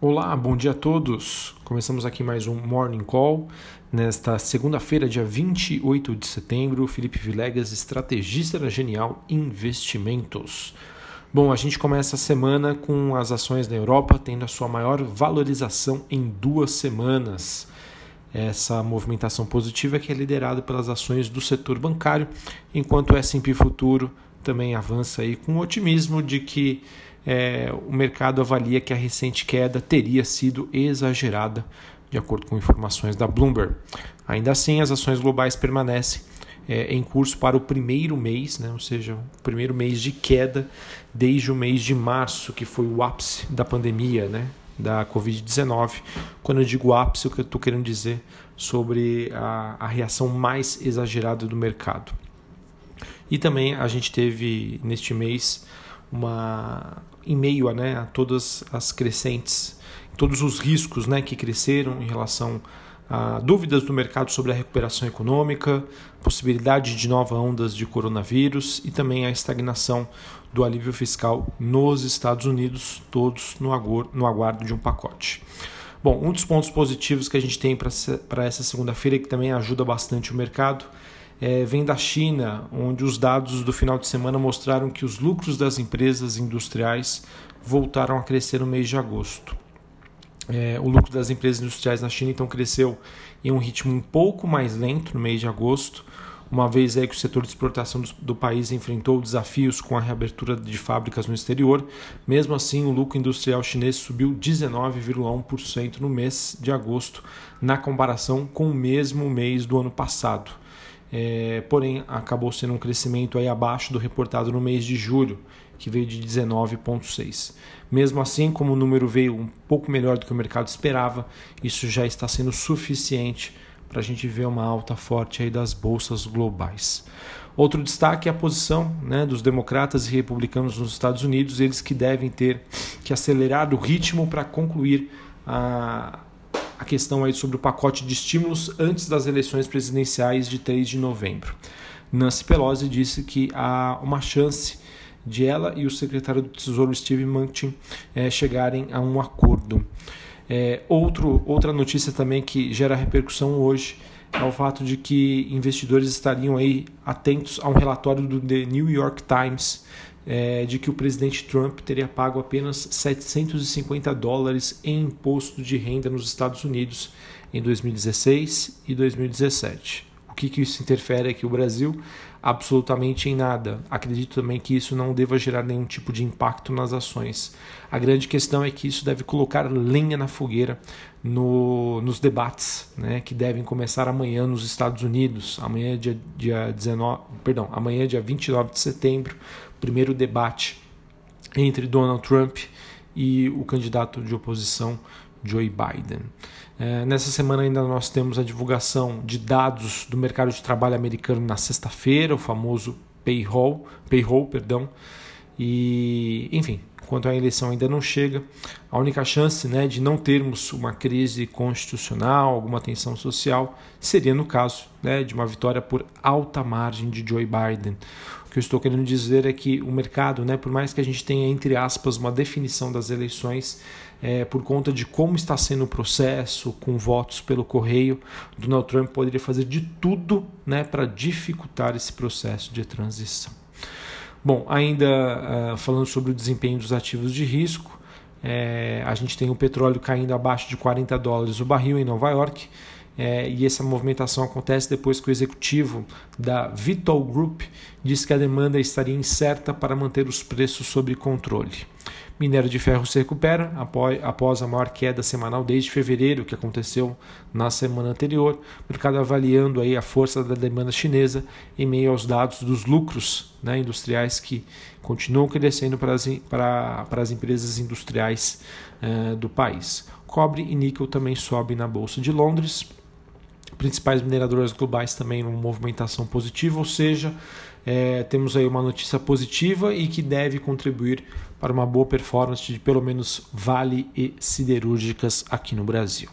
Olá, bom dia a todos. Começamos aqui mais um Morning Call. Nesta segunda-feira, dia 28 de setembro, Felipe Vilegas, estrategista da Genial Investimentos. Bom, a gente começa a semana com as ações da Europa tendo a sua maior valorização em duas semanas. Essa movimentação positiva é que é liderada pelas ações do setor bancário, enquanto o S&P Futuro também avança aí com otimismo de que é, o mercado avalia que a recente queda teria sido exagerada, de acordo com informações da Bloomberg. Ainda assim, as ações globais permanecem é, em curso para o primeiro mês, né, ou seja, o primeiro mês de queda desde o mês de março, que foi o ápice da pandemia, né, da Covid-19. Quando eu digo ápice, o que eu estou querendo dizer sobre a, a reação mais exagerada do mercado. E também a gente teve neste mês uma em meio a, né, a todas as crescentes, todos os riscos né, que cresceram em relação a dúvidas do mercado sobre a recuperação econômica, possibilidade de novas ondas de coronavírus e também a estagnação do alívio fiscal nos Estados Unidos, todos no aguardo de um pacote. Bom, um dos pontos positivos que a gente tem para essa segunda-feira que também ajuda bastante o mercado é, vem da China, onde os dados do final de semana mostraram que os lucros das empresas industriais voltaram a crescer no mês de agosto. É, o lucro das empresas industriais na China então cresceu em um ritmo um pouco mais lento no mês de agosto, uma vez aí que o setor de exportação do, do país enfrentou desafios com a reabertura de fábricas no exterior. Mesmo assim, o lucro industrial chinês subiu 19,1% no mês de agosto, na comparação com o mesmo mês do ano passado é, porém acabou sendo um crescimento aí abaixo do reportado no mês de julho, que veio de 19,6. Mesmo assim, como o número veio um pouco melhor do que o mercado esperava, isso já está sendo suficiente para a gente ver uma alta forte aí das bolsas globais. Outro destaque é a posição né, dos democratas e republicanos nos Estados Unidos, eles que devem ter que acelerar o ritmo para concluir a, a questão aí sobre o pacote de estímulos antes das eleições presidenciais de 3 de novembro. Nancy Pelosi disse que há uma chance de ela e o secretário do Tesouro Steve Mnuchin é, chegarem a um acordo. É, outro, outra notícia também que gera repercussão hoje é o fato de que investidores estariam aí atentos a um relatório do The New York Times é, de que o presidente Trump teria pago apenas 750 dólares em imposto de renda nos Estados Unidos em 2016 e 2017. O que, que isso interfere aqui o Brasil? Absolutamente em nada. Acredito também que isso não deva gerar nenhum tipo de impacto nas ações. A grande questão é que isso deve colocar lenha na fogueira no, nos debates né, que devem começar amanhã nos Estados Unidos. Amanhã, dia, dia 19, perdão, amanhã, dia 29 de setembro, primeiro debate entre Donald Trump e o candidato de oposição Joe Biden. É, nessa semana ainda nós temos a divulgação de dados do mercado de trabalho americano na sexta-feira, o famoso payroll, payroll, perdão. E, enfim, enquanto a eleição ainda não chega, a única chance né, de não termos uma crise constitucional, alguma tensão social, seria no caso né, de uma vitória por alta margem de Joe Biden. O que eu estou querendo dizer é que o mercado, né, por mais que a gente tenha, entre aspas, uma definição das eleições, é, por conta de como está sendo o processo, com votos pelo correio, Donald Trump poderia fazer de tudo né, para dificultar esse processo de transição. Bom, ainda uh, falando sobre o desempenho dos ativos de risco, é, a gente tem o petróleo caindo abaixo de 40 dólares o barril em Nova York. É, e essa movimentação acontece depois que o executivo da Vitol Group disse que a demanda estaria incerta para manter os preços sob controle. Minério de ferro se recupera após a maior queda semanal desde fevereiro, que aconteceu na semana anterior. Mercado avaliando aí a força da demanda chinesa em meio aos dados dos lucros né, industriais que continuam crescendo para as, para, para as empresas industriais eh, do país. Cobre e níquel também sobem na Bolsa de Londres. Principais mineradoras globais também uma movimentação positiva, ou seja, é, temos aí uma notícia positiva e que deve contribuir para uma boa performance de pelo menos Vale e Siderúrgicas aqui no Brasil.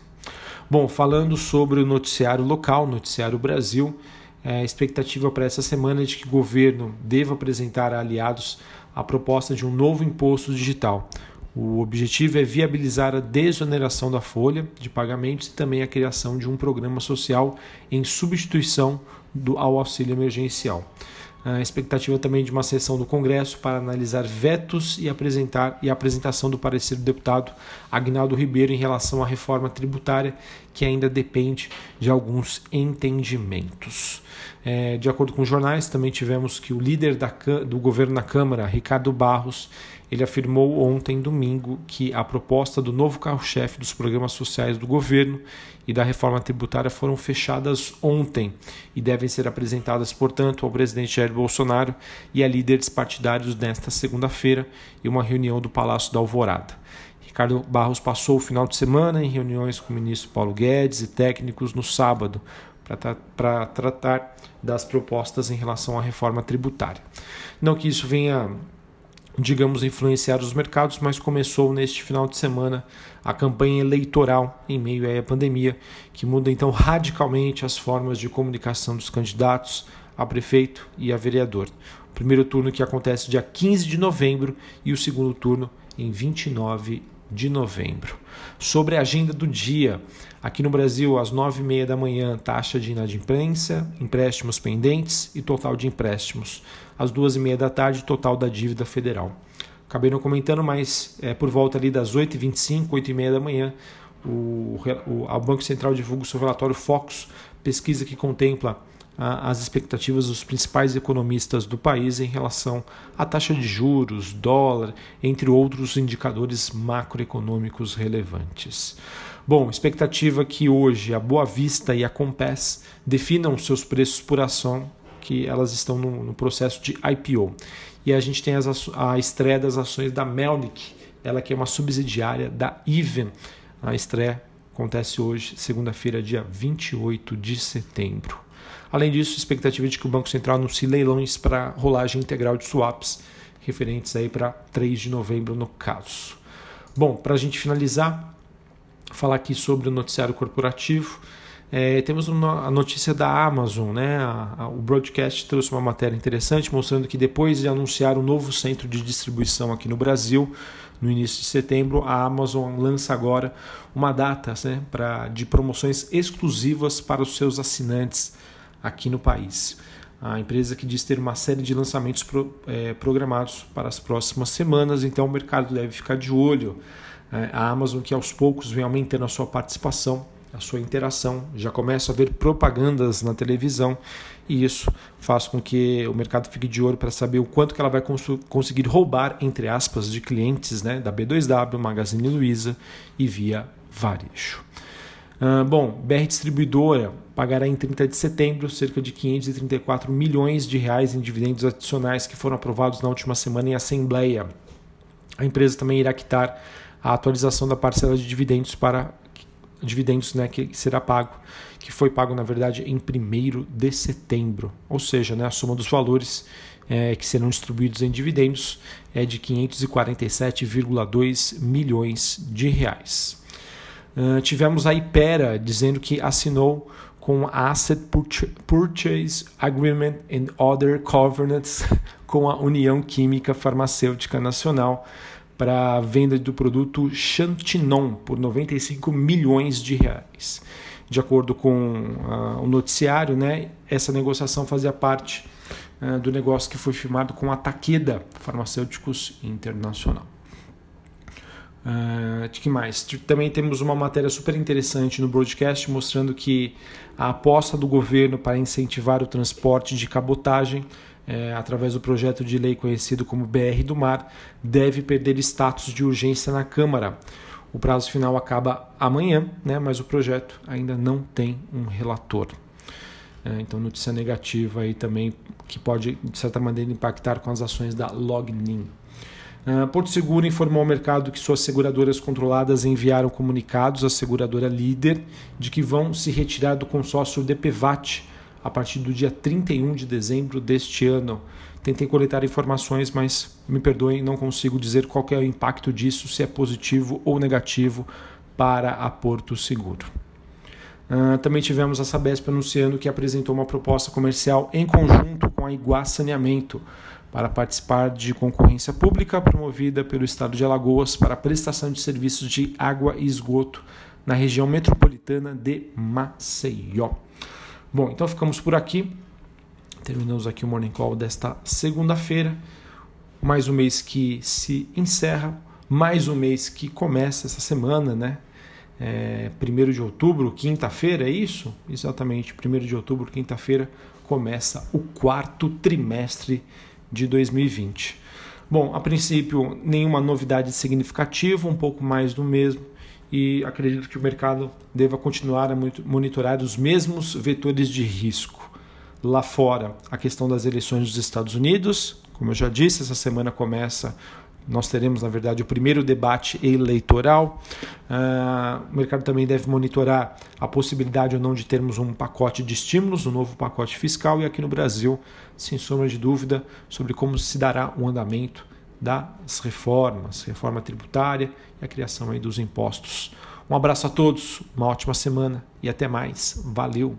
Bom, falando sobre o noticiário local, noticiário Brasil, é, expectativa para essa semana é de que o governo deva apresentar a aliados a proposta de um novo imposto digital. O objetivo é viabilizar a desoneração da folha de pagamentos e também a criação de um programa social em substituição do, ao auxílio emergencial. A expectativa também de uma sessão do Congresso para analisar vetos e apresentar e a apresentação do parecer do deputado Agnaldo Ribeiro em relação à reforma tributária, que ainda depende de alguns entendimentos. É, de acordo com jornais, também tivemos que o líder da, do governo na Câmara, Ricardo Barros, ele afirmou ontem, domingo, que a proposta do novo carro-chefe dos programas sociais do governo e da reforma tributária foram fechadas ontem e devem ser apresentadas, portanto, ao presidente Jair Bolsonaro e a líderes partidários nesta segunda-feira em uma reunião do Palácio da Alvorada. Ricardo Barros passou o final de semana em reuniões com o ministro Paulo Guedes e técnicos no sábado para tratar das propostas em relação à reforma tributária. Não que isso venha digamos, influenciar os mercados, mas começou neste final de semana a campanha eleitoral em meio à pandemia, que muda então radicalmente as formas de comunicação dos candidatos a prefeito e a vereador. O primeiro turno que acontece dia 15 de novembro e o segundo turno em 29 de novembro. Sobre a agenda do dia, aqui no Brasil, às 9h30 da manhã, taxa de inadimplência, empréstimos pendentes e total de empréstimos. Às 2h30 da tarde, total da dívida federal. Acabei não comentando, mas é, por volta ali das 8h25, 8h30 da manhã, o, o, o Banco Central divulga o seu relatório Focus, pesquisa que contempla as expectativas dos principais economistas do país em relação à taxa de juros, dólar, entre outros indicadores macroeconômicos relevantes. Bom, expectativa que hoje a Boa Vista e a Compass definam seus preços por ação, que elas estão no, no processo de IPO. E a gente tem as, a estreia das ações da Melnick, ela que é uma subsidiária da Even. A estreia acontece hoje, segunda-feira, dia 28 de setembro. Além disso, expectativa de que o Banco Central anuncie leilões para rolagem integral de swaps, referentes aí para 3 de novembro no caso. Bom, para a gente finalizar, falar aqui sobre o noticiário corporativo. É, temos uma, a notícia da Amazon, né? A, a, o broadcast trouxe uma matéria interessante mostrando que depois de anunciar um novo centro de distribuição aqui no Brasil, no início de setembro, a Amazon lança agora uma data né, pra, de promoções exclusivas para os seus assinantes aqui no país. A empresa que diz ter uma série de lançamentos pro, é, programados para as próximas semanas, então o mercado deve ficar de olho. É, a Amazon, que aos poucos vem aumentando a sua participação, a sua interação, já começa a ver propagandas na televisão e isso faz com que o mercado fique de olho para saber o quanto que ela vai cons conseguir roubar, entre aspas, de clientes né, da B2W, Magazine Luiza e Via Varejo. Uh, bom, BR Distribuidora pagará em 30 de setembro cerca de 534 milhões de reais em dividendos adicionais que foram aprovados na última semana em assembleia. A empresa também irá quitar a atualização da parcela de dividendos para dividendos né, que será pago, que foi pago na verdade em 1 de setembro, ou seja, né, a soma dos valores é, que serão distribuídos em dividendos é de 547,2 milhões de reais. Uh, tivemos a Ipera dizendo que assinou com Asset Purchase Agreement and Other Covenants com a União Química Farmacêutica Nacional para a venda do produto Chantinon por 95 milhões de reais. De acordo com uh, o noticiário, né, essa negociação fazia parte uh, do negócio que foi firmado com a Takeda Farmacêuticos Internacional. Uh, de que mais? Também temos uma matéria super interessante no broadcast mostrando que a aposta do governo para incentivar o transporte de cabotagem é, através do projeto de lei conhecido como BR do Mar deve perder status de urgência na Câmara. O prazo final acaba amanhã, né, mas o projeto ainda não tem um relator. É, então, notícia negativa aí também que pode, de certa maneira, impactar com as ações da Lognin. Uh, Porto Seguro informou ao mercado que suas seguradoras controladas enviaram comunicados à seguradora líder de que vão se retirar do consórcio DPVAT a partir do dia 31 de dezembro deste ano. Tentei coletar informações, mas me perdoem, não consigo dizer qual é o impacto disso, se é positivo ou negativo para a Porto Seguro. Uh, também tivemos a Sabesp anunciando que apresentou uma proposta comercial em conjunto com a Iguá Saneamento para participar de concorrência pública promovida pelo Estado de Alagoas para prestação de serviços de água e esgoto na região metropolitana de Maceió. Bom, então ficamos por aqui. Terminamos aqui o Morning Call desta segunda-feira. Mais um mês que se encerra, mais um mês que começa essa semana, né? É, 1 de outubro, quinta-feira, é isso? Exatamente, 1 de outubro, quinta-feira, começa o quarto trimestre de 2020. Bom, a princípio, nenhuma novidade significativa, um pouco mais do mesmo, e acredito que o mercado deva continuar a monitorar os mesmos vetores de risco. Lá fora, a questão das eleições dos Estados Unidos, como eu já disse, essa semana começa nós teremos, na verdade, o primeiro debate eleitoral. Uh, o mercado também deve monitorar a possibilidade ou não de termos um pacote de estímulos, um novo pacote fiscal, e aqui no Brasil, sem sombra de dúvida, sobre como se dará o andamento das reformas, reforma tributária e a criação aí dos impostos. Um abraço a todos, uma ótima semana e até mais. Valeu!